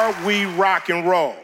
are we rock and roll?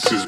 This is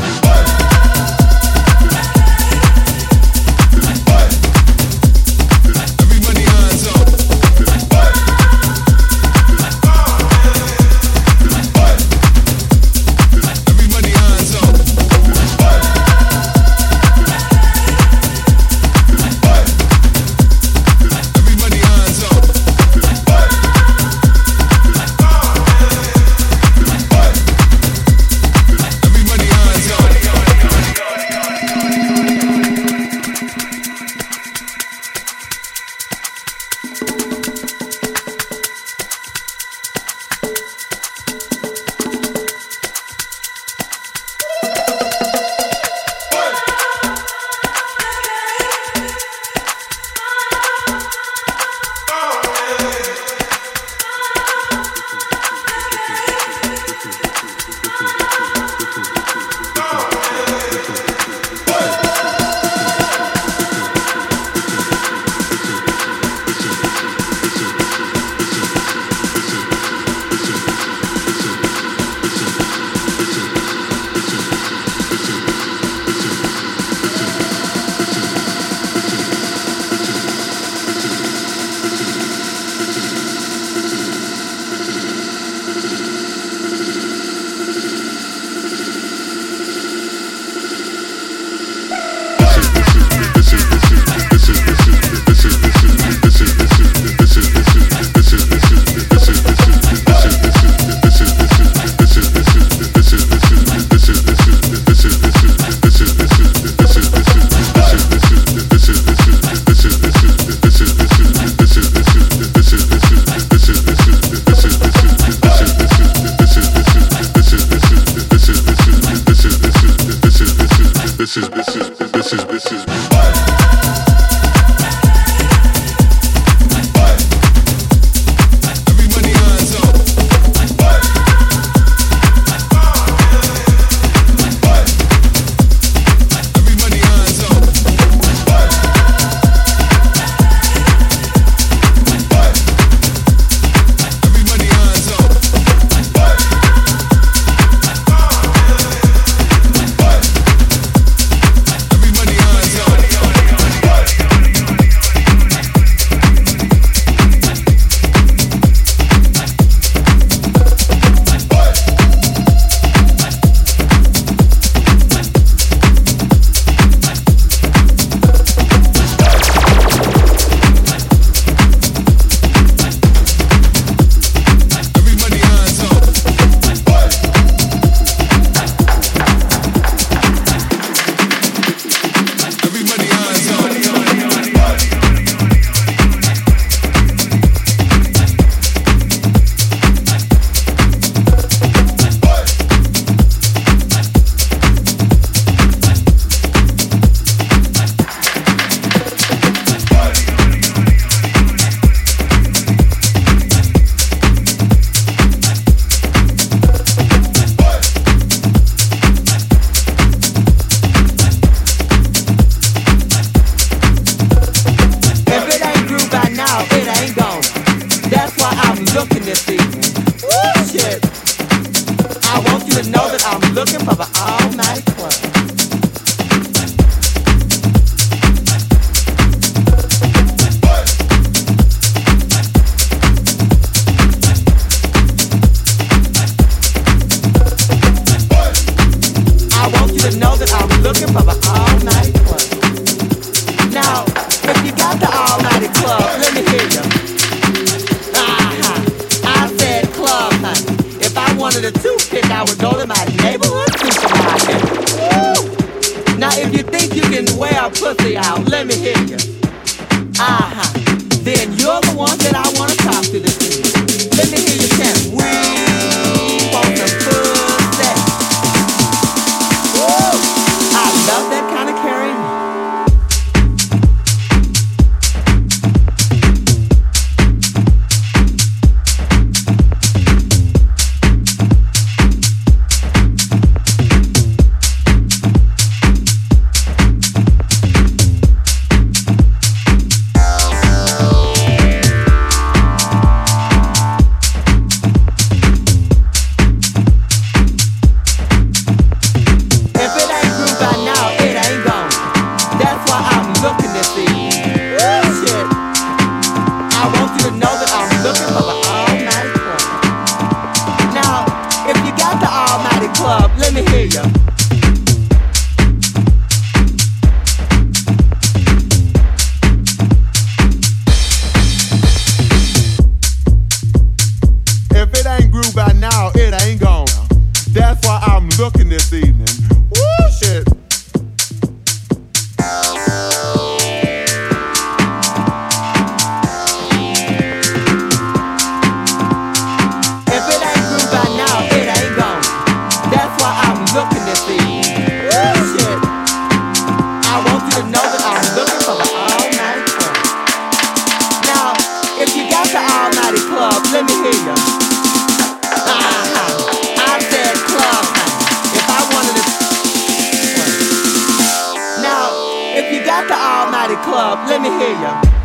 club, let me hear ya.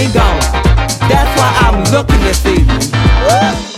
Ain't gone. That's why I'm looking this evening.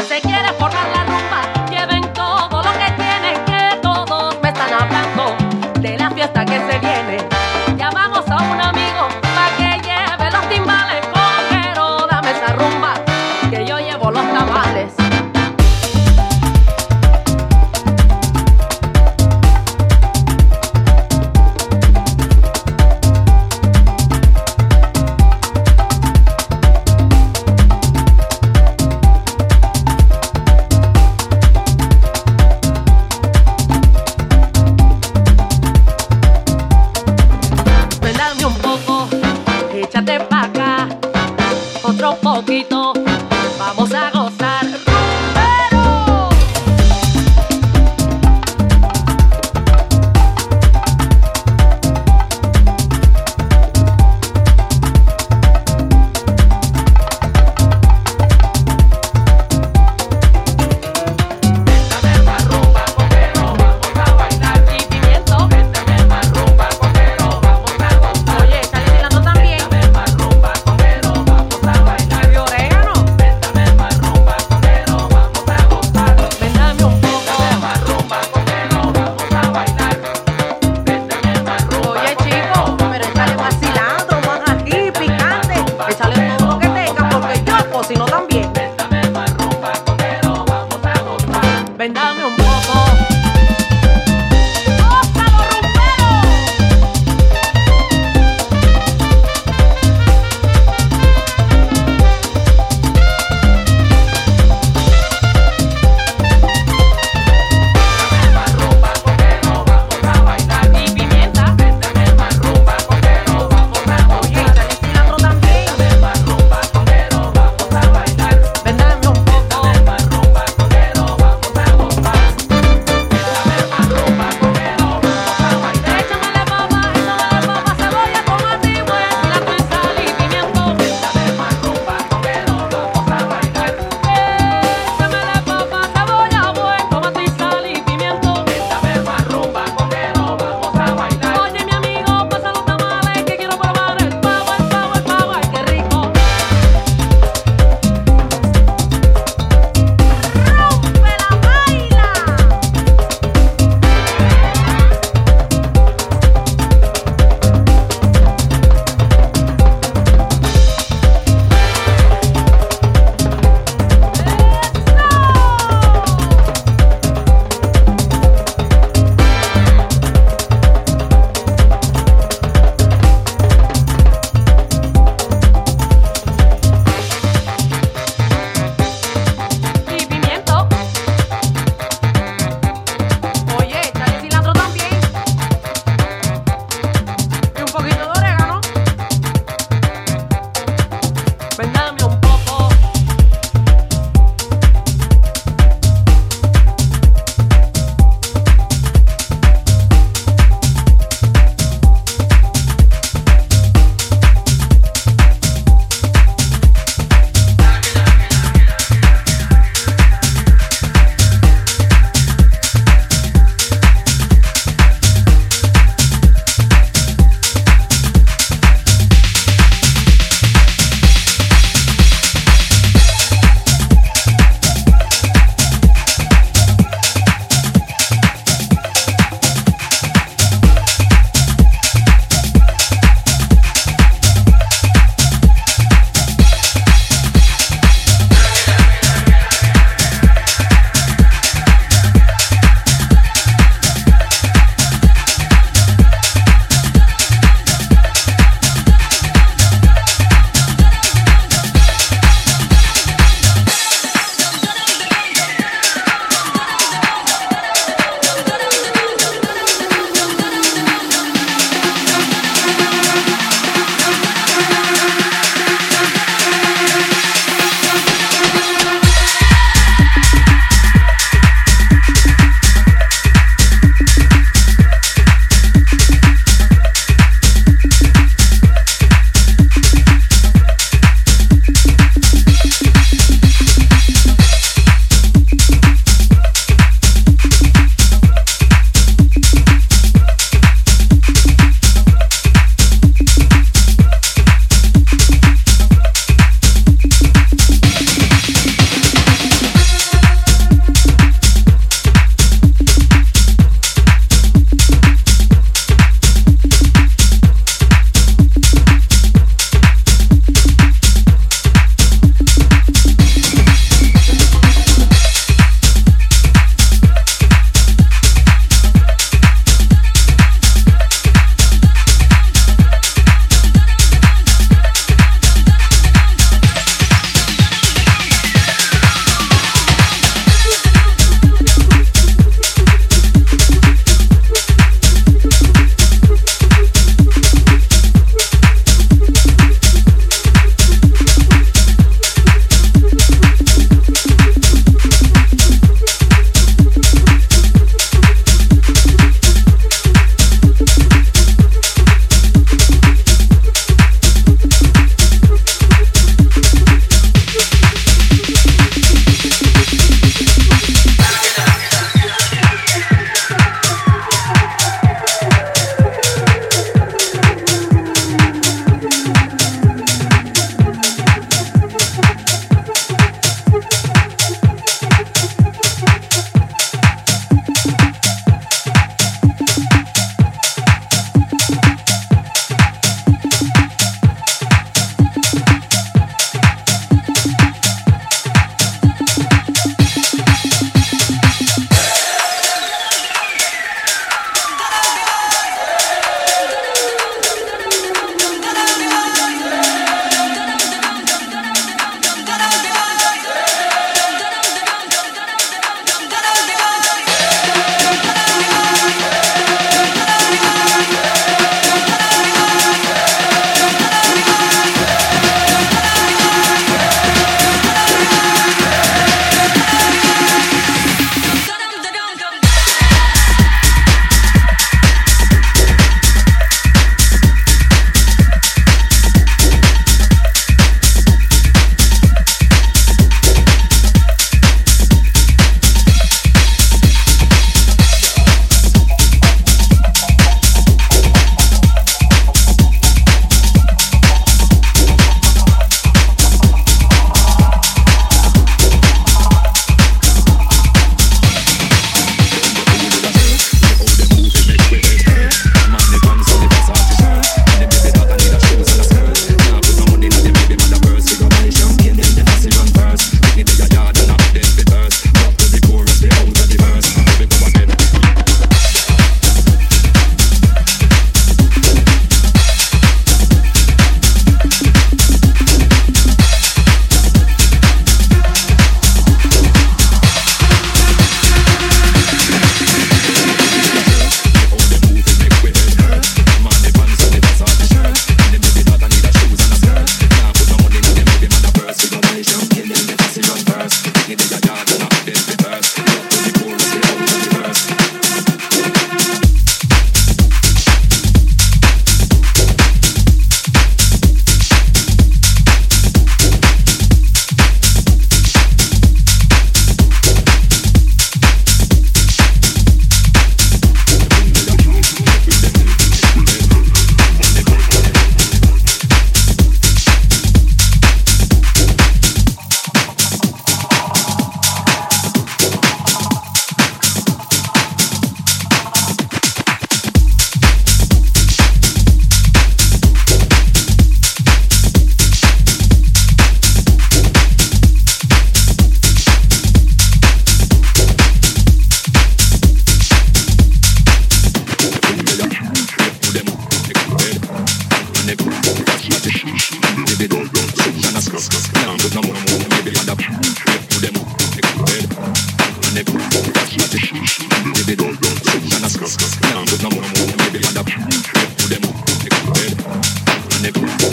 nigga.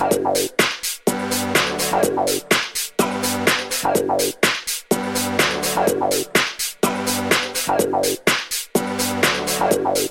My name when she rides. I'm just an astronaut coming back to planet.